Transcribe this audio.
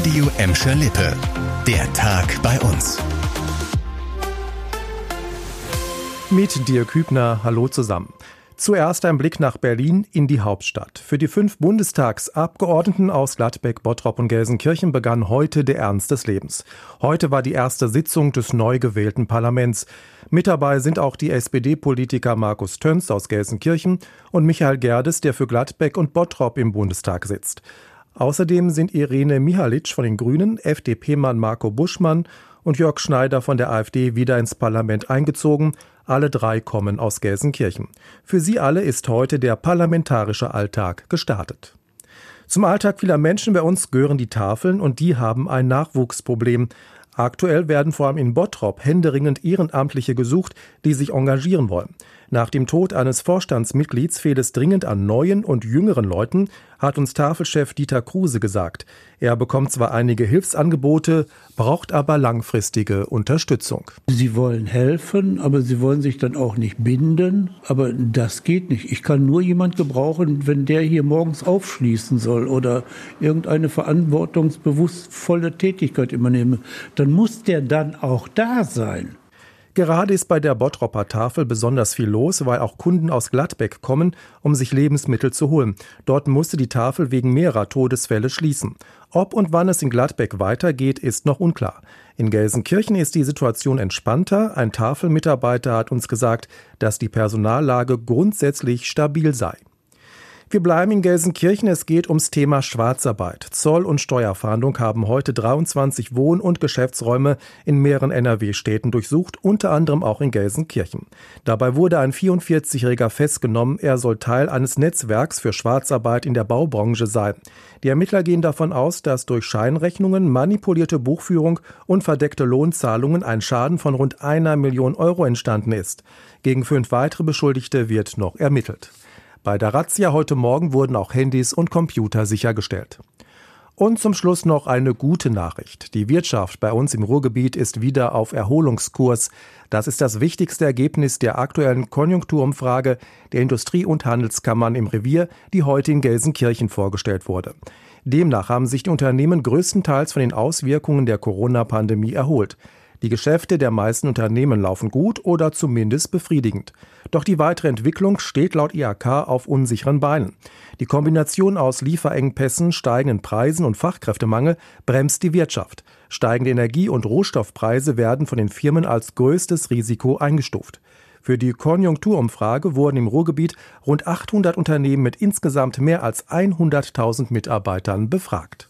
Radio Emscher Lippe. Der Tag bei uns. Mit dir Kübner, hallo zusammen. Zuerst ein Blick nach Berlin in die Hauptstadt. Für die fünf Bundestagsabgeordneten aus Gladbeck, Bottrop und Gelsenkirchen begann heute der Ernst des Lebens. Heute war die erste Sitzung des neu gewählten Parlaments. Mit dabei sind auch die SPD-Politiker Markus Töns aus Gelsenkirchen und Michael Gerdes, der für Gladbeck und Bottrop im Bundestag sitzt. Außerdem sind Irene Mihalic von den Grünen, FDP-Mann Marco Buschmann und Jörg Schneider von der AfD wieder ins Parlament eingezogen. Alle drei kommen aus Gelsenkirchen. Für sie alle ist heute der parlamentarische Alltag gestartet. Zum Alltag vieler Menschen bei uns gehören die Tafeln und die haben ein Nachwuchsproblem. Aktuell werden vor allem in Bottrop händeringend Ehrenamtliche gesucht, die sich engagieren wollen. Nach dem Tod eines Vorstandsmitglieds fehlt es dringend an neuen und jüngeren Leuten, hat uns Tafelchef Dieter Kruse gesagt. Er bekommt zwar einige Hilfsangebote, braucht aber langfristige Unterstützung. Sie wollen helfen, aber sie wollen sich dann auch nicht binden. Aber das geht nicht. Ich kann nur jemand gebrauchen, wenn der hier morgens aufschließen soll oder irgendeine verantwortungsbewusstvolle Tätigkeit übernehmen. Dann muss der dann auch da sein. Gerade ist bei der Bottropper Tafel besonders viel los, weil auch Kunden aus Gladbeck kommen, um sich Lebensmittel zu holen. Dort musste die Tafel wegen mehrerer Todesfälle schließen. Ob und wann es in Gladbeck weitergeht, ist noch unklar. In Gelsenkirchen ist die Situation entspannter. Ein Tafelmitarbeiter hat uns gesagt, dass die Personallage grundsätzlich stabil sei. Wir bleiben in Gelsenkirchen. Es geht ums Thema Schwarzarbeit. Zoll- und Steuerfahndung haben heute 23 Wohn- und Geschäftsräume in mehreren NRW-Städten durchsucht, unter anderem auch in Gelsenkirchen. Dabei wurde ein 44-Jähriger festgenommen. Er soll Teil eines Netzwerks für Schwarzarbeit in der Baubranche sein. Die Ermittler gehen davon aus, dass durch Scheinrechnungen, manipulierte Buchführung und verdeckte Lohnzahlungen ein Schaden von rund einer Million Euro entstanden ist. Gegen fünf weitere Beschuldigte wird noch ermittelt. Bei der Razzia heute Morgen wurden auch Handys und Computer sichergestellt. Und zum Schluss noch eine gute Nachricht. Die Wirtschaft bei uns im Ruhrgebiet ist wieder auf Erholungskurs. Das ist das wichtigste Ergebnis der aktuellen Konjunkturumfrage der Industrie- und Handelskammern im Revier, die heute in Gelsenkirchen vorgestellt wurde. Demnach haben sich die Unternehmen größtenteils von den Auswirkungen der Corona-Pandemie erholt. Die Geschäfte der meisten Unternehmen laufen gut oder zumindest befriedigend. Doch die weitere Entwicklung steht laut IHK auf unsicheren Beinen. Die Kombination aus Lieferengpässen, steigenden Preisen und Fachkräftemangel bremst die Wirtschaft. Steigende Energie- und Rohstoffpreise werden von den Firmen als größtes Risiko eingestuft. Für die Konjunkturumfrage wurden im Ruhrgebiet rund 800 Unternehmen mit insgesamt mehr als 100.000 Mitarbeitern befragt.